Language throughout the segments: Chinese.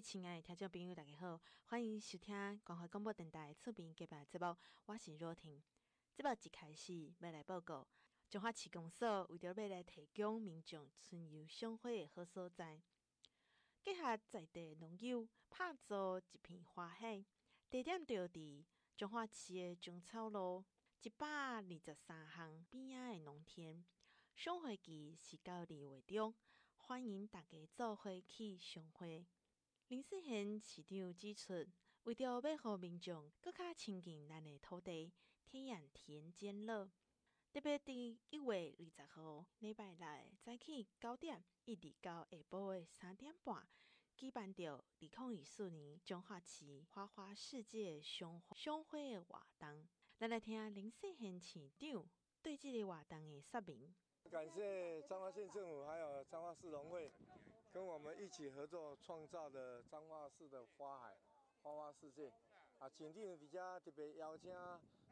亲爱的听众朋友，大家好，欢迎收听关怀广播电台厝边隔壁节目，我是若婷。节目一开始要来报告，彰化市公所为着要来提供民众春游赏花的好所在，结合在地农友，打造一片花海。地点就伫彰化市的中草路一百二十三巷边仔的农田，赏花期是到二月中，欢迎大家做伙去赏花。林世贤市长指出，为着要让民众更加亲近咱的土地，体验田间乐，特别伫一月二十号礼拜六早起九点，一直到下晡的三点半，举办着二零二四年彰化市花花世界赏赏花的活动。咱来听林世贤市长对这个活动的说明。感谢彰化县政府还有彰化市农会。跟我们一起合作创造的彰化市的花海，花花世界啊！今天比较特别邀请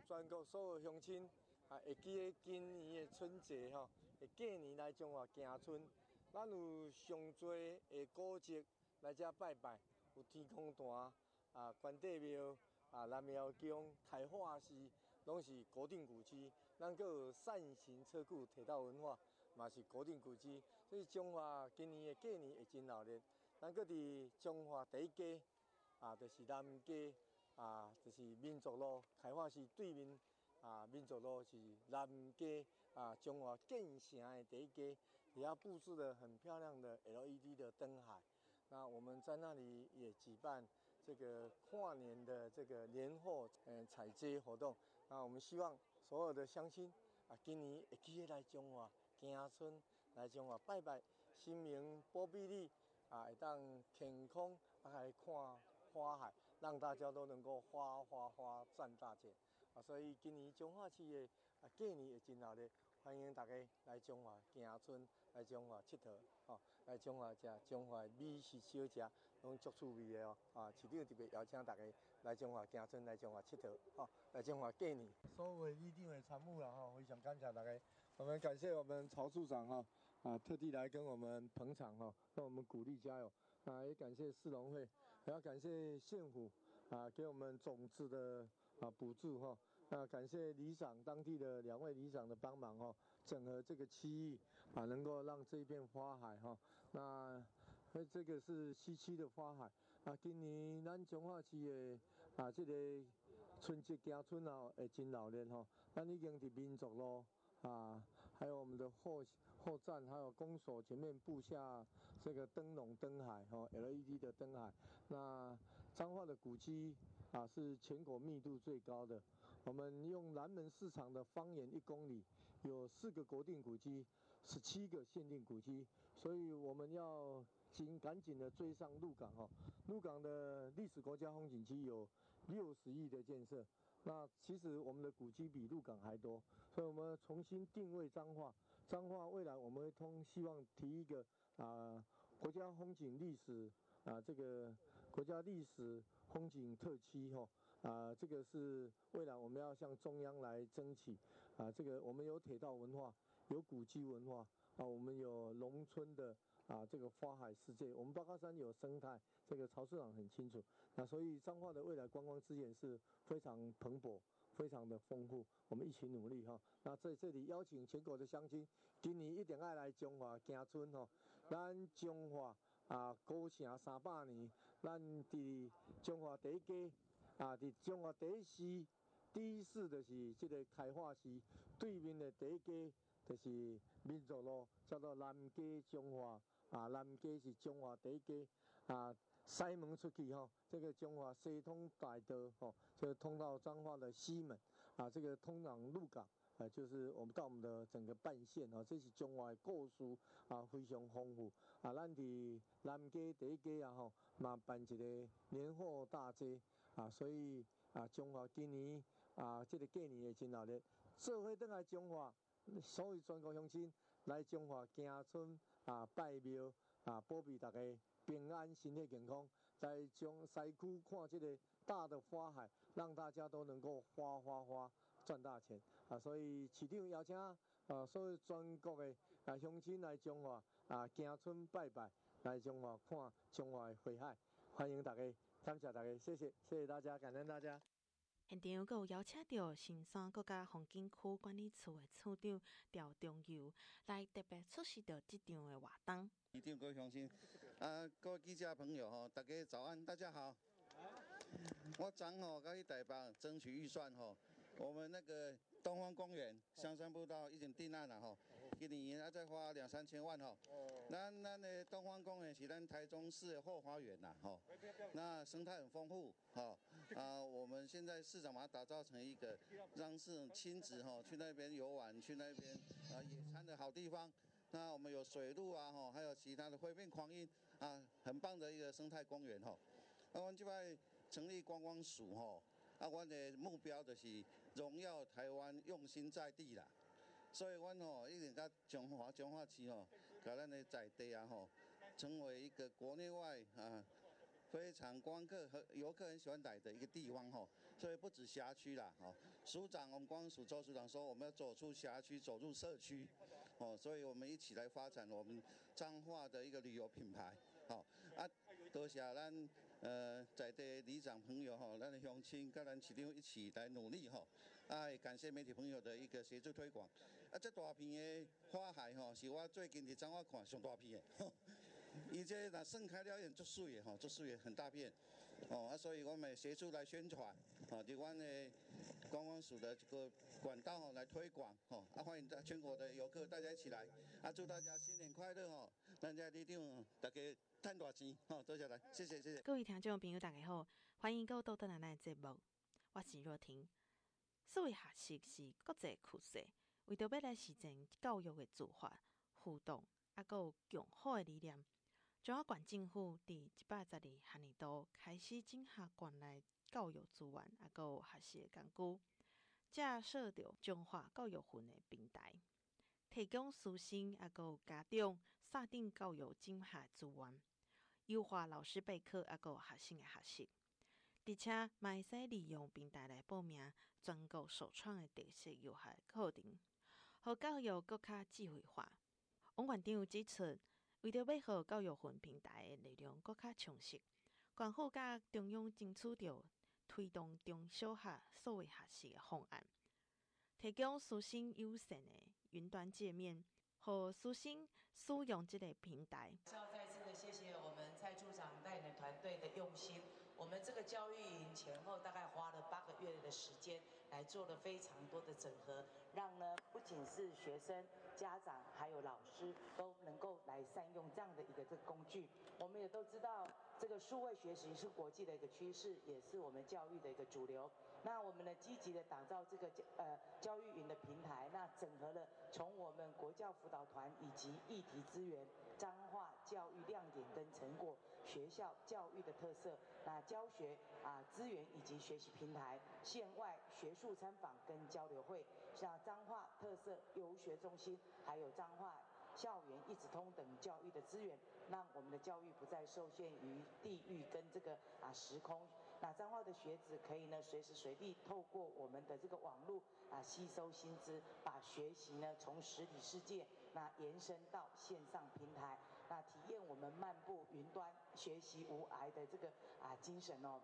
全国所有乡亲啊，会记得今年的春节吼，会过年来彰化行春。咱有上多的古迹来这拜拜，有天空潭啊、关帝庙啊、南庙宫、开化寺，拢是国定古迹。咱阁有扇形车库铁道文化。嘛是国定古迹，所以中华今年的过年会真热闹。咱搁伫中华第一街啊，就是南街啊，就是民族路开化寺对面啊，民族路是南街啊，中华建城的第一街，也要布置的很漂亮的 LED 的灯海。那我们在那里也举办这个跨年的这个年货嗯采摘活动。那我们希望所有的乡亲啊，今年会记得来彰化。行村来彰化拜拜，新明保庇你啊，会当天空啊，来看花海，让大家都能够花花花赚大钱啊！所以今年彰化市的啊过年也真热闹。欢迎大家来彰化行村，来彰化佚佗，吼，来彰化食彰化美食小吃，拢足趣味的哦。啊，市长特别邀请大家来彰化行村，来彰化佚佗，吼，来彰化过年。所有一定的参与了哈，非常感谢大家。我们感谢我们曹处长哈，啊，特地来跟我们捧场哈，让我们鼓励加油。啊，也感谢市农会，还要感谢县府啊，给我们种子的啊补助哈。那感谢里长当地的两位里长的帮忙哦，整合这个区域啊，能够让这一片花海哈，那那这个是西区的花海啊，今年咱彰化区的啊这个春节行春啊，会真热闹哈，咱已经伫民族路。啊，还有我们的后后站，还有公所前面布下这个灯笼灯海哈，LED 的灯海。那彰化的古迹啊，是全国密度最高的。我们用南门市场的方圆一公里，有四个国定古迹，十七个限定古迹，所以我们要紧赶紧的追上鹿港哈。鹿港的历史国家风景区有六十亿的建设。那其实我们的古迹比鹿港还多，所以我们重新定位彰化。彰化未来我们会通希望提一个啊国家风景历史啊这个国家历史风景特区哈啊这个是未来我们要向中央来争取啊这个我们有铁道文化，有古迹文化啊我们有农村的。啊，这个花海世界，我们八卦山有生态，这个曹市长很清楚。那所以彰化的未来观光资源是非常蓬勃，非常的丰富。我们一起努力哈。那在这里邀请全国的乡亲，今年一定要来中华行村哈。咱中华啊，古城三百年，咱伫中华第一街啊，伫中华第一市，第一市就是这个开化市对面的第一街，就是民族路，叫做南街中华。啊，南街是中华第一街啊，西门出去吼，这个中华西通大道吼，就通到彰化的西门啊，这个通往鹿港啊，就是我们到我们的整个半线啊，这是中华的故事啊，非常丰富啊。咱伫南街第一街啊吼，嘛办一个年货大街啊，所以啊，中华今年啊，这个过年也真热闹，做伙倒来中华。所有全国乡亲来中华行村啊，拜庙啊，保庇大家平安、身体健康，在从西区看这个大的花海，让大家都能够花花花赚大钱啊！所以市长邀请啊，所有全国的啊乡亲来中华啊，行村拜拜，来中华看中华的花海。欢迎大家，感谢大家，谢谢，谢谢大家，感恩大家。现场阁有邀请到新山国家风景区管理处的处长赵中游来特别出席到这场的活动。一定各位乡亲，啊，各位记者朋友哈，大家早安，大家好。我昨吼甲去台北争取预算吼，我们那个东方公园香山步道已经定案了吼，今年还再花两三千万吼。咱咱的东方公园是咱台中市的后花园呐吼，那生态很丰富吼，啊，我们现在市长把它打造成一个让市亲子吼去那边游玩，去那边啊野餐的好地方。那我们有水路啊吼，还有其他的会面鵟鹰啊，很棒的一个生态公园吼。那我们这边成立观光署吼，啊，我的目标就是荣耀台湾，用心在地啦。所以，我吼一定甲彰化彰化区吼，甲咱的在地啊吼，成为一个国内外啊非常观客和游客很喜欢来的一个地方吼。所以不止辖区啦，吼，署长，我们光署周署长说，我们要走出辖区，走入社区，哦，所以我们一起来发展我们彰化的一个旅游品牌，好啊，多谢咱呃在地里长朋友吼，咱的乡亲跟咱市长一起来努力吼，啊，感谢媒体朋友的一个协助推广。啊，这大片的花海吼，是我最近伫彰化看上大片的，伊这若盛开了，也足水的吼，足水的很大片，哦啊，所以我们协助来宣传，哦，伫阮的观光署的这个管道来推广，吼啊，欢迎在全国的游客大家一起来，啊，祝大家新年快乐吼，咱家里长大家赚大钱，吼，多谢来，谢谢谢谢。各位听众朋友大家好，欢迎各位到咱的节目，我是若婷，所谓学习是国际趋势。为着要来实践教育的自发互动，啊，有强好的理念，彰化县政府伫一百十二学年度开始整合县内教育资源，啊，阁有学习的工具，架设着中华教育云的平台，提供师生啊，阁有家长设定教育整合资源，优化老师备课，啊，有学生的学习，而且嘛会使利用平台来报名全国首创的特色有效课程。和教育更加智慧化。王县长指出，为着要和教育云平台的内容更加充实，广府甲中央争取着推动中小学数位学习的方案，提供师生优先的云端界面，和师生使用这个平台。要再次的谢谢我们蔡处长带领团队的用心。我们这个教育营前后大概花了八个月的时间，来做了非常多的整合，让呢不仅是学生、家长，还有老师都能够来善用这样的一个这个工具。我们也都知道，这个数位学习是国际的一个趋势，也是我们教育的一个主流。那我们呢积极的打造这个教呃教育云的平台，那整合了从我们国教辅导团以及议题资源、彰化教育亮点跟成果、学校教育的特色，那。教学啊资源以及学习平台、县外学术参访跟交流会，像彰化特色游学中心，还有彰化校园一直通等教育的资源，让我们的教育不再受限于地域跟这个啊时空。那彰化的学子可以呢随时随地透过我们的这个网络啊吸收新知，把学习呢从实体世界那延伸到线上平台，那体验我们漫步云端学习无癌的这个啊精神哦。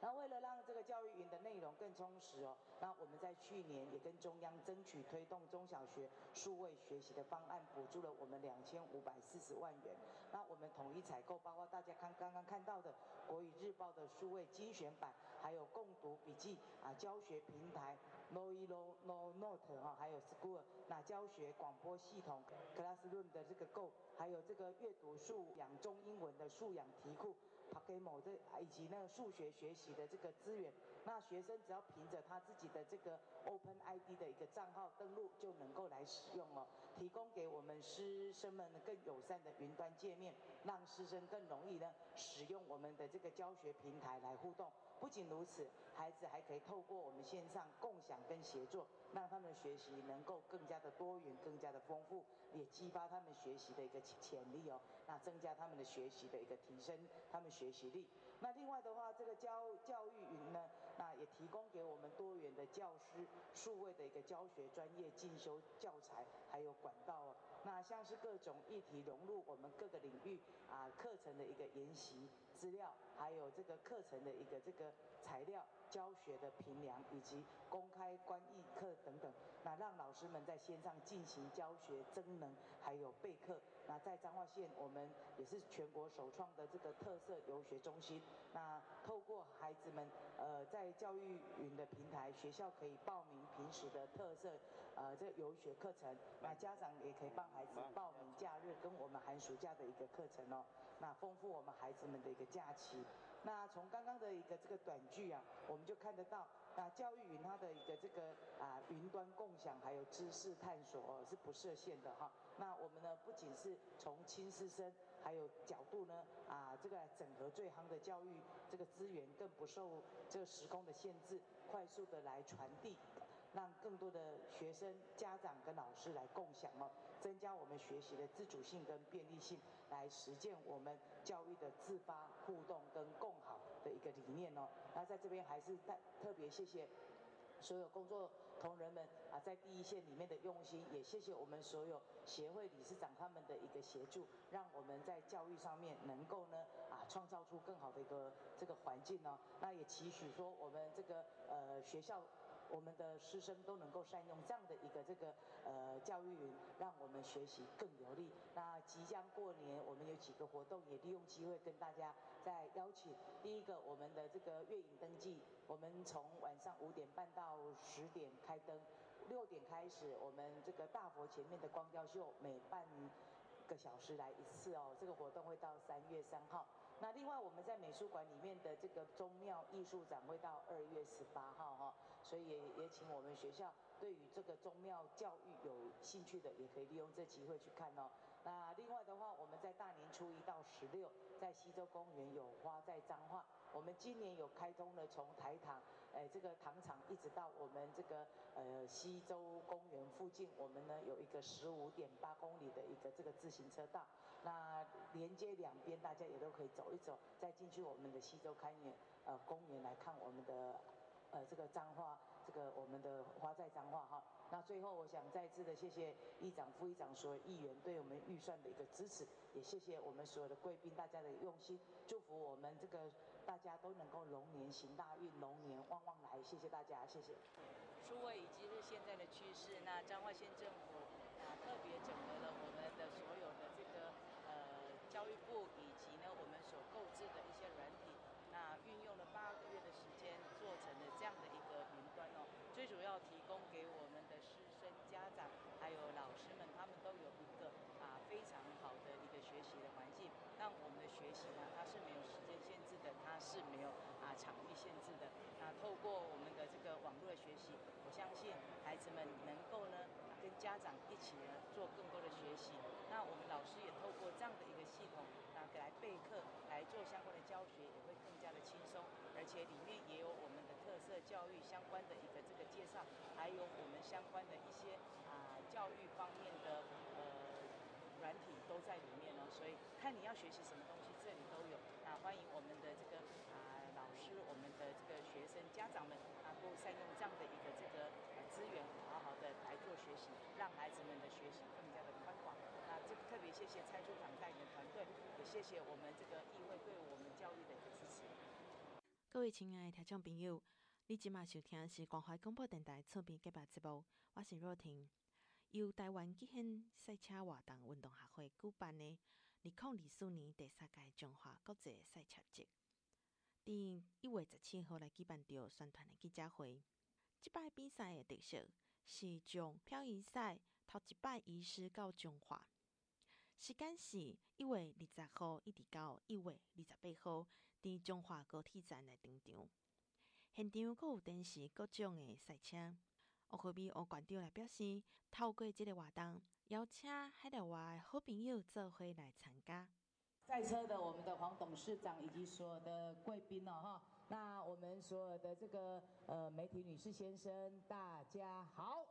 那为了让这个教育云的内容更充实哦，那我们在去年也跟中央争取推动中小学数位学习的方案，补助了我们两千五百四十万元。那我们统一采购，包括大家看刚刚看到的国语日报的数位精选版，还有共读笔记啊教学平台 Noilo No Note 哈，还有 School 那教学广播系统 Classroom 的这个购，还有这个阅读素养中英文的素养题库。Pakemo 这以及那个数学学习的这个资源，那学生只要凭着他自己的这个 Open ID 的一个账号登录就能够来使用哦，提供给我们师生们更友善的云端界面，让师生更容易呢使用我们的这个教学平台来互动。不仅如此，孩子还可以透过我们线上共享跟协作，让他们的学习能够更加的多元、更加的丰富，也激发他们学习的一个潜力哦。那增加他们的学习的一个提升，他们学习力。那另外的话，这个教教育云呢，那也提供给我们多元的教师数位的一个教学专业进修教材，还有管道哦。那像是各种议题融入我们各个领域啊课程的一个研习。资料，还有这个课程的一个这个材料。教学的评量以及公开观议课等等，那让老师们在线上进行教学增能，还有备课。那在彰化县，我们也是全国首创的这个特色游学中心。那透过孩子们，呃，在教育云的平台，学校可以报名平时的特色，呃，这个游学课程。那家长也可以帮孩子报名假日跟我们寒暑假的一个课程哦。那丰富我们孩子们的一个假期。那从刚刚的一个这个短剧啊，我们就看得到，那教育云它的一个这个啊云端共享，还有知识探索哦，是不设限的哈。那我们呢，不仅是从亲师生，还有角度呢啊，这个整合最夯的教育这个资源，更不受这个时空的限制，快速的来传递。让更多的学生、家长跟老师来共享哦，增加我们学习的自主性跟便利性，来实践我们教育的自发互动跟共好的一个理念哦。那在这边还是特特别谢谢所有工作同仁们啊，在第一线里面的用心，也谢谢我们所有协会理事长他们的一个协助，让我们在教育上面能够呢啊创造出更好的一个这个环境哦。那也期许说我们这个呃学校。我们的师生都能够善用这样的一个这个呃教育云，让我们学习更有力。那即将过年，我们有几个活动，也利用机会跟大家再邀请。第一个，我们的这个月影登记，我们从晚上五点半到十点开灯，六点开始，我们这个大佛前面的光雕秀，每半个小时来一次哦。这个活动会到三月三号。那另外我们在美术馆里面的这个宗庙艺术展会到二月十八号哈，所以也也请我们学校对于这个宗庙教育有兴趣的，也可以利用这机会去看哦。那另外的话，我们在大年初一到十六，在西洲公园有花在彰化。我们今年有开通了从台糖，哎，这个糖厂一直到我们这个呃西洲公园附近，我们呢有一个十五点八公里的一个这个自行车道，那连接两边，大家也都可以走一走，再进去我们的西洲开园呃公园来看我们的呃这个彰化。这个我们的花在彰化哈，那最后我想再次的谢谢议长、副议长所有议员对我们预算的一个支持，也谢谢我们所有的贵宾大家的用心，祝福我们这个大家都能够龙年行大运，龙年旺旺来，谢谢大家，谢谢。数位已经是现在的趋势，那彰化县政府啊特别整合了我们的所有的这个呃教育部以及呢我们所购置的一些软体。那运用了八个月的时间做成了这样的一个云端哦，最主要提供给我们的师生、家长还有老师们，他们都有一个啊非常好的一个学习的环境。让我们的学习呢，它是没有时间限制的，它是没有啊场域限制的。那透过我们的这个网络的学习，我相信孩子们能够呢。跟家长一起呢做更多的学习，那我们老师也透过这样的一个系统啊，来备课来做相关的教学，也会更加的轻松，而且里面也有我们的特色教育相关的一个这个介绍，还有我们相关的一些啊教育方面的呃。软体都在里面哦，所以看你要学习什么东西，这里都有。那欢迎我们的这个，的这个学生家长们啊，都善用这样的一个这个资源，好好的来做学习，让孩子们的学习更加的宽广。那这特别谢谢蔡处长带领的团队，也谢谢我们这个议会对我们教育的一个支持。各位亲爱的听众朋友，你今晚收听的是广怀广播电台侧边举办节目，我是若婷。由台湾极限赛车活动运动协会举办的二零二四年第三届中华国际赛车节，伫一月十七号来举办着宣传的记者会。即摆比赛的特色是将漂移赛头一摆移师到中华，时间是一月二十号一直到一月二十八号，伫中华高铁站来登场。现场阁有展示各种的赛车。欧科比欧馆长来表示，透过即个活动，邀请海内外的好朋友做伙来参加。赛车的我们的黄董事长以及所有的贵宾哦哈，那我们所有的这个呃媒体女士先生，大家好，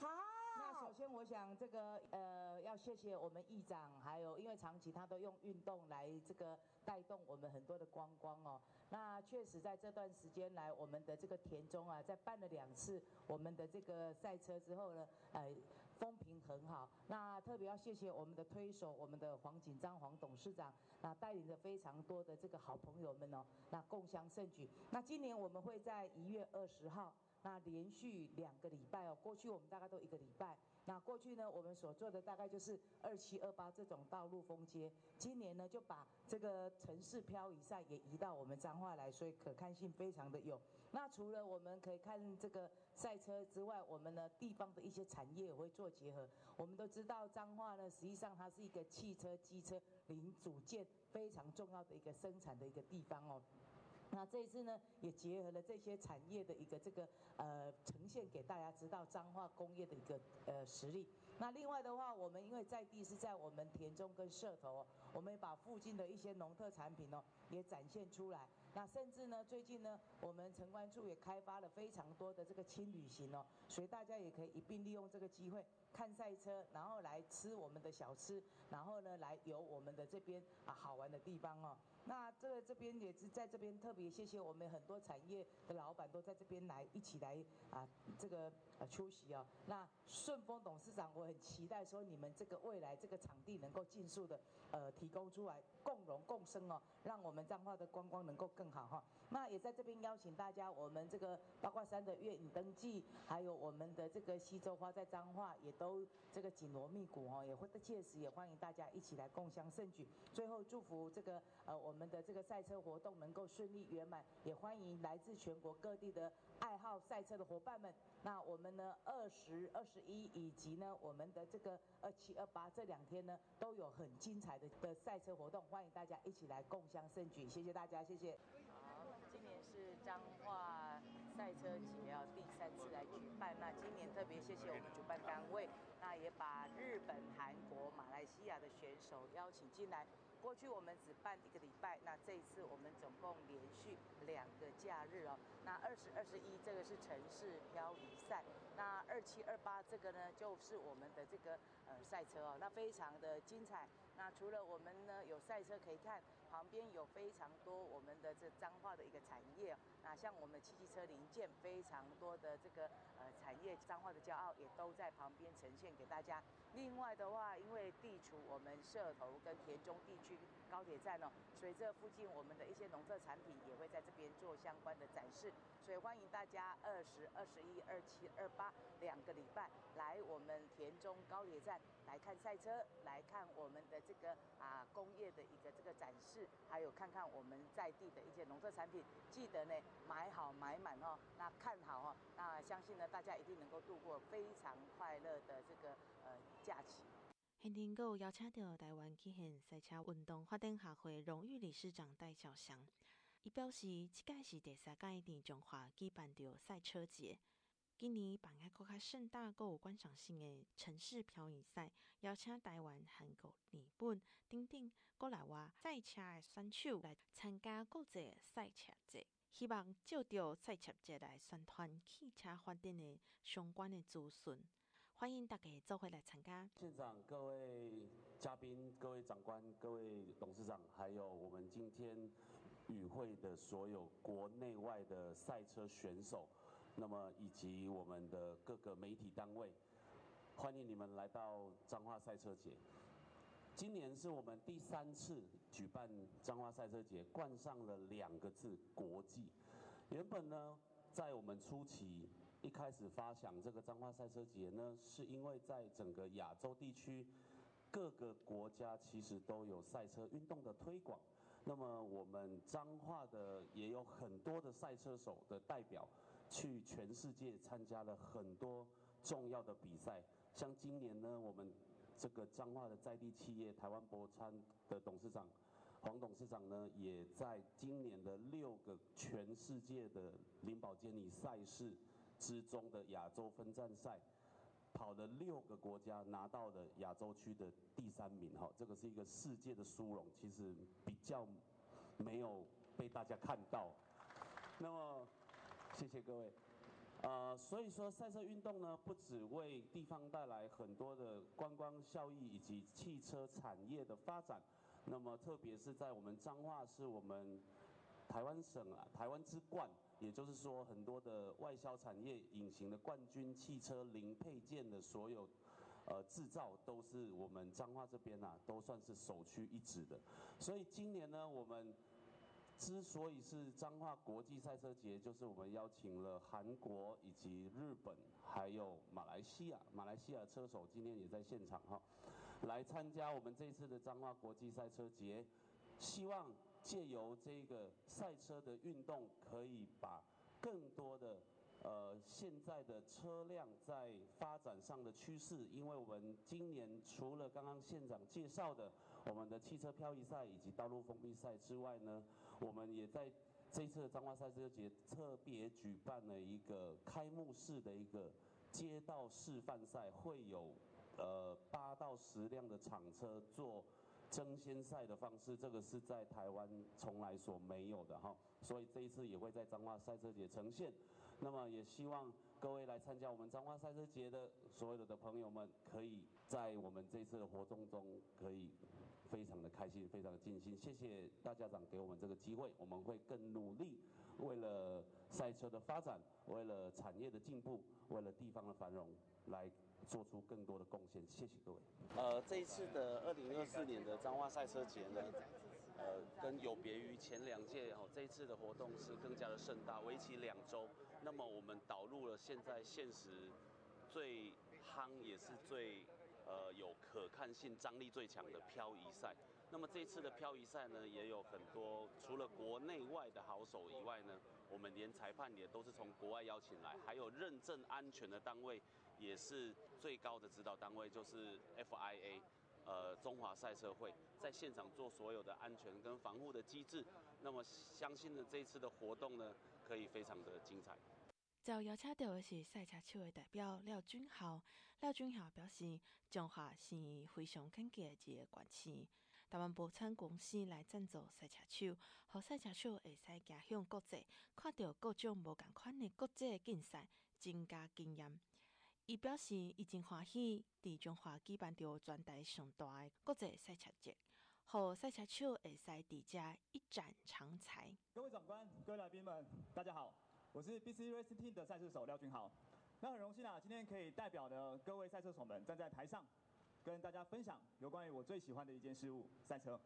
好。那首先，我想这个呃，要谢谢我们议长，还有因为长期他都用运动来这个带动我们很多的观光哦。那确实在这段时间来，我们的这个田中啊，在办了两次我们的这个赛车之后呢，呃，风评很好。那特别要谢谢我们的推手，我们的黄锦章黄董事长，那带领着非常多的这个好朋友们哦，那共襄盛举。那今年我们会在一月二十号，那连续两个礼拜哦，过去我们大概都一个礼拜。那过去呢，我们所做的大概就是二七二八这种道路封街，今年呢就把这个城市漂移赛也移到我们彰化来，所以可看性非常的有。那除了我们可以看这个赛车之外，我们呢地方的一些产业也会做结合。我们都知道彰化呢，实际上它是一个汽车、机车零组件非常重要的一个生产的一个地方哦。那这一次呢，也结合了这些产业的一个这个呃呈现给大家知道彰化工业的一个呃实力。那另外的话，我们因为在地是在我们田中跟社头，我们把附近的一些农特产品哦也展现出来。那甚至呢，最近呢，我们城关处也开发了非常多的这个轻旅行哦，所以大家也可以一并利用这个机会看赛车，然后来吃我们的小吃，然后呢来游我们的这边啊好玩的地方哦。那这个这边也是在这边特别谢谢我们很多产业的老板都在这边来一起来啊这个呃出席哦。那顺丰董事长，我很期待说你们这个未来这个场地能够尽速的呃提供出来，共荣共生哦，让我们彰化的观光能够更好哈。那也在这边邀请大家，我们这个八卦山的月影灯记，还有我们的这个西周花在彰化也都这个紧锣密鼓哦，也会届时也欢迎大家一起来共襄盛举。最后祝福这个呃我们。的这个赛车活动能够顺利圆满，也欢迎来自全国各地的爱好赛车的伙伴们。那我们呢，二十二十一以及呢，我们的这个二七二八这两天呢，都有很精彩的的赛车活动，欢迎大家一起来共襄盛举。谢谢大家，谢谢。好，今年是彰化赛车节要，第三次来举办。那今年特别谢谢我们主办单位，那也把日本、韩国、马来西亚的选手邀请进来。过去我们只办一个礼拜，那这一次我们总共连续两个假日哦。那二十二十一这个是城市漂移赛，那二七二八这个呢就是我们的这个呃赛车哦，那非常的精彩。那除了我们呢有赛车可以看，旁边有非常多我们的这彰化的一个产业。那像我们汽机车零件非常多的这个呃产业，彰化的骄傲也都在旁边呈现给大家。另外的话，因为地处我们社头跟田中地区高铁站哦，所以这附近我们的一些农特产品也会在这边做相关的展示。所以欢迎大家二十二十一、二七、二八两个礼拜来我们田中高铁站来看赛车，来看我们的。这个啊，工业的一个这个展示，还有看看我们在地的一些农特产品，记得呢买好买满哦，那看好哦，那相信呢大家一定能够度过非常快乐的这个呃假期。现场阁有邀请到台湾极限赛车运动发展协会荣誉理事长戴小祥，伊表示，即届是第三届在彰化举办的赛车节。今年办个较盛大、阁有观赏性的城市漂移赛，邀请台湾、韩国、日本等等国内外赛车的选手来参加国际赛车节，希望借着赛车节来宣传汽车发展的相关的资讯。欢迎大家做伙来参加。现场各位嘉宾、各位长官、各位董事长，还有我们今天与会的所有国内外的赛车选手。那么以及我们的各个媒体单位，欢迎你们来到彰化赛车节。今年是我们第三次举办彰化赛车节，冠上了两个字“国际”。原本呢，在我们初期一开始发想这个彰化赛车节呢，是因为在整个亚洲地区各个国家其实都有赛车运动的推广。那么我们彰化的也有很多的赛车手的代表。去全世界参加了很多重要的比赛，像今年呢，我们这个彰化的在地企业台湾博川的董事长黄董事长呢，也在今年的六个全世界的林宝坚尼赛事之中的亚洲分站赛，跑了六个国家，拿到了亚洲区的第三名哈，这个是一个世界的殊荣，其实比较没有被大家看到，那么。谢谢各位，呃，所以说赛车运动呢，不只为地方带来很多的观光效益以及汽车产业的发展，那么特别是在我们彰化，是我们台湾省啊，台湾之冠，也就是说很多的外销产业隐形的冠军汽车零配件的所有呃制造都是我们彰化这边啊，都算是首屈一指的。所以今年呢，我们之所以是彰化国际赛车节，就是我们邀请了韩国以及日本，还有马来西亚，马来西亚车手今天也在现场哈，来参加我们这次的彰化国际赛车节，希望借由这个赛车的运动，可以把更多的。呃，现在的车辆在发展上的趋势，因为我们今年除了刚刚县长介绍的我们的汽车漂移赛以及道路封闭赛之外呢，我们也在这次的彰化赛车节特别举办了一个开幕式的一个街道示范赛，会有呃八到十辆的厂车做争先赛的方式，这个是在台湾从来所没有的哈，所以这一次也会在彰化赛车节呈现。那么也希望各位来参加我们彰化赛车节的所有的朋友们，可以在我们这次的活动中，可以非常的开心，非常的尽心。谢谢大家长给我们这个机会，我们会更努力，为了赛车的发展，为了产业的进步，为了地方的繁荣，来做出更多的贡献。谢谢各位。呃，这一次的二零二四年的彰化赛车节呢，呃，跟有别于前两届哦，这一次的活动是更加的盛大，为期两周。那么我们导入了现在现实最夯也是最呃有可看性、张力最强的漂移赛。那么这次的漂移赛呢，也有很多除了国内外的好手以外呢，我们连裁判也都是从国外邀请来，还有认证安全的单位也是最高的指导单位，就是 FIA，呃，中华赛车会在现场做所有的安全跟防护的机制。那么相信呢，这次的活动呢，可以非常的精彩。遭邀请到的是赛车手的代表廖俊豪。廖俊豪表示，中华是非常肯格的一个县市，台湾博产公司来赞助赛车手，和赛车手会使走向国际，看到各种无同款的国际竞赛，增加经验。伊表示，已经欢喜伫中华举办着全台上大的国际赛车节，和赛车手会使伫遮一展长才。各位长官、各位来宾们，大家好，我是 BC Racing Team 的赛车手廖俊豪。那很荣幸啊，今天可以代表的各位赛车手们站在台上，跟大家分享有关于我最喜欢的一件事物——赛车。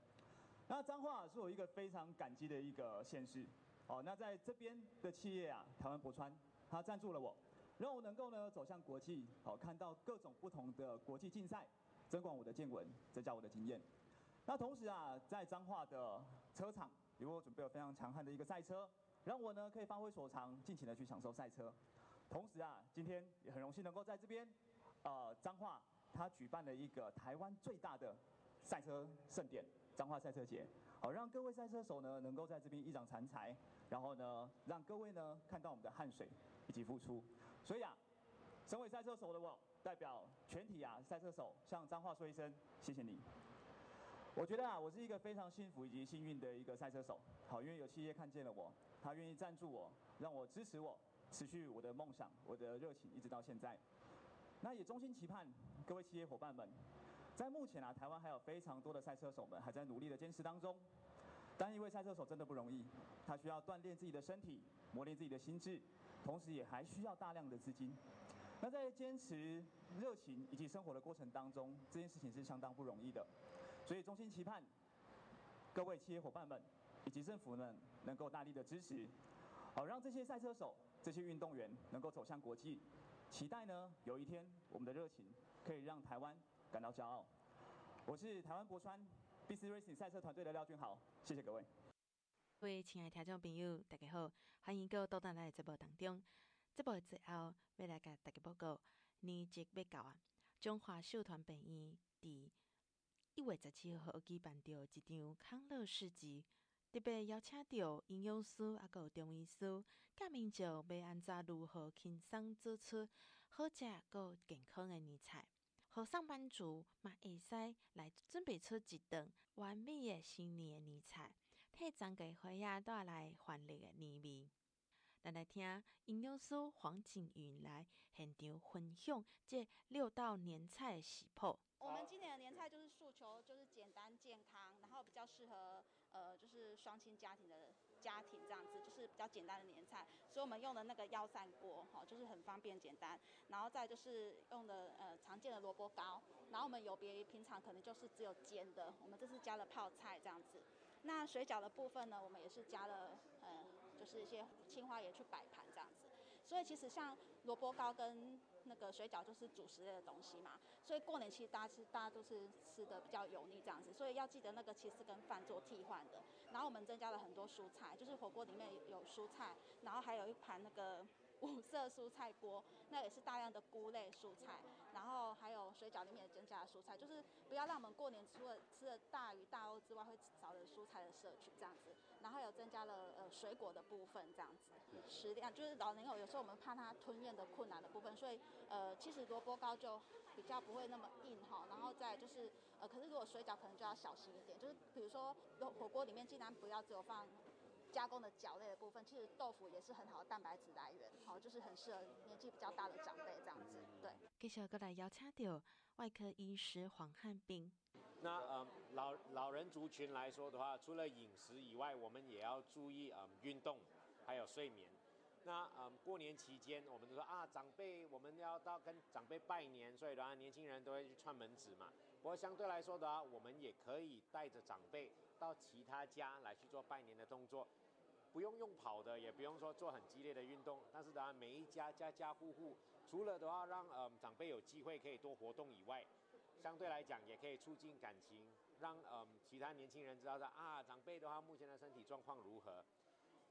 那彰化是我一个非常感激的一个县市。哦，那在这边的企业啊，台湾博川，他赞助了我。让我能够呢走向国际，好看到各种不同的国际竞赛，增广我的见闻，增加我的经验。那同时啊，在彰化的车厂，也为我准备了非常强悍的一个赛车，让我呢可以发挥所长，尽情的去享受赛车。同时啊，今天也很荣幸能够在这边，呃，彰化他举办了一个台湾最大的赛车盛典——彰化赛车节，好让各位赛车手呢能够在这边一展长才，然后呢让各位呢看到我们的汗水以及付出。所以啊，身为赛车手的我，代表全体啊赛车手向彰化说一声谢谢你。我觉得啊，我是一个非常幸福以及幸运的一个赛车手。好，因为有企业看见了我，他愿意赞助我，让我支持我，持续我的梦想，我的热情，一直到现在。那也衷心期盼各位企业伙伴们，在目前啊，台湾还有非常多的赛车手们还在努力的坚持当中。当一位赛车手真的不容易，他需要锻炼自己的身体，磨练自己的心智。同时也还需要大量的资金。那在坚持热情以及生活的过程当中，这件事情是相当不容易的。所以衷心期盼各位企业伙伴们以及政府们能够大力的支持，好让这些赛车手、这些运动员能够走向国际。期待呢，有一天我们的热情可以让台湾感到骄傲。我是台湾博川 BC Racing 赛车团队的廖俊豪，谢谢各位。各位亲爱的听众朋友，大家好，欢迎各位到咱来节目当中。节目最后要来给大家报告，年节要到啊！中华秀团病院伫一月十七号举办着一场康乐市集，特别邀请到营养师啊，有中医师，教民众要安怎如何轻松做出好食阁健康的年菜，和上班族嘛会使来准备出一顿完美的新年的年菜。替张家辉呀带来欢乐的年味。咱来听营养师黄景云来现场分享这六道年菜的食谱。我们今年的年菜就是诉求，就是简单健康，然后比较适合呃，就是双亲家庭的家庭这样子，就是比较简单的年菜，所以我们用的那个腰扇锅，哈，就是很方便简单。然后再就是用的呃常见的萝卜糕，然后我们有别于平常可能就是只有煎的，我们这是加了泡菜这样子。那水饺的部分呢，我们也是加了呃就是一些青花也去摆盘这样子。所以其实像萝卜糕跟那个水饺就是主食类的东西嘛，所以过年其实大家吃大家都是吃的比较油腻这样子，所以要记得那个其实跟饭做替换的。然后我们增加了很多蔬菜，就是火锅里面有蔬菜，然后还有一盘那个。五色蔬菜锅，那也是大量的菇类蔬菜，然后还有水饺里面也增加了蔬菜，就是不要让我们过年吃了大鱼大肉之外，会少了蔬菜的摄取这样子。然后有增加了呃水果的部分这样子，食量就是老年友有时候我们怕他吞咽的困难的部分，所以呃其实萝卜糕就比较不会那么硬哈。然后再就是呃可是如果水饺可能就要小心一点，就是比如说火锅里面尽量不要只有放。加工的饺类的部分，其实豆腐也是很好的蛋白质来源，好，就是很适合年纪比较大的长辈这样子。对，继续过来邀请到外科医师黄汉斌。那呃老老人族群来说的话，除了饮食以外，我们也要注意呃运动，还有睡眠。那呃过年期间，我们都说啊长辈我们要到跟长辈拜年，所以的话年轻人都会去串门子嘛。不过相对来说的话，我们也可以带着长辈到其他家来去做拜年的动作。不用用跑的，也不用说做很激烈的运动，但是当然每一家家家户户，除了的话让呃长辈有机会可以多活动以外，相对来讲也可以促进感情，让呃其他年轻人知道说啊长辈的话目前的身体状况如何。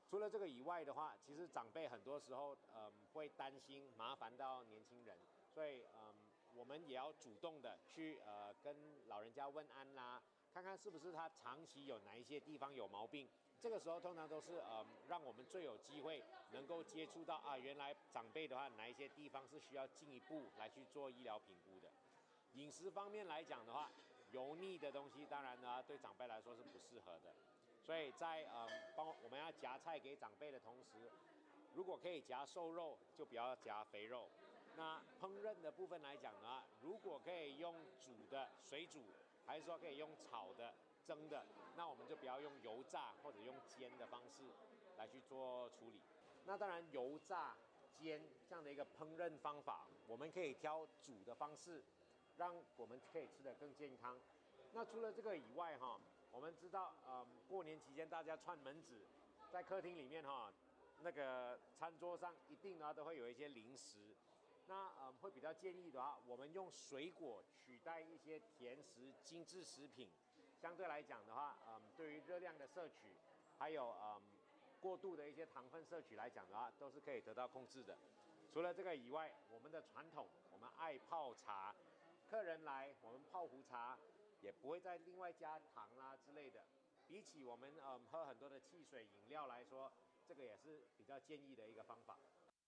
除了这个以外的话，其实长辈很多时候呃会担心麻烦到年轻人，所以嗯、我们也要主动的去呃跟老人家问安啦，看看是不是他长期有哪一些地方有毛病。这个时候通常都是呃，让我们最有机会能够接触到啊，原来长辈的话哪一些地方是需要进一步来去做医疗评估的。饮食方面来讲的话，油腻的东西当然呢对长辈来说是不适合的。所以在呃帮我们要夹菜给长辈的同时，如果可以夹瘦肉，就不要夹肥肉。那烹饪的部分来讲呢，如果可以用煮的水煮，还是说可以用炒的。蒸的，那我们就不要用油炸或者用煎的方式来去做处理。那当然，油炸、煎这样的一个烹饪方法，我们可以挑煮的方式，让我们可以吃得更健康。那除了这个以外，哈，我们知道，嗯，过年期间大家串门子，在客厅里面，哈，那个餐桌上一定呢都会有一些零食。那嗯，会比较建议的话，我们用水果取代一些甜食、精致食品。相对来讲的话，嗯，对于热量的摄取，还有嗯过度的一些糖分摄取来讲的话，都是可以得到控制的。除了这个以外，我们的传统，我们爱泡茶，客人来我们泡壶茶，也不会再另外加糖啦之类的。比起我们嗯喝很多的汽水饮料来说，这个也是比较建议的一个方法。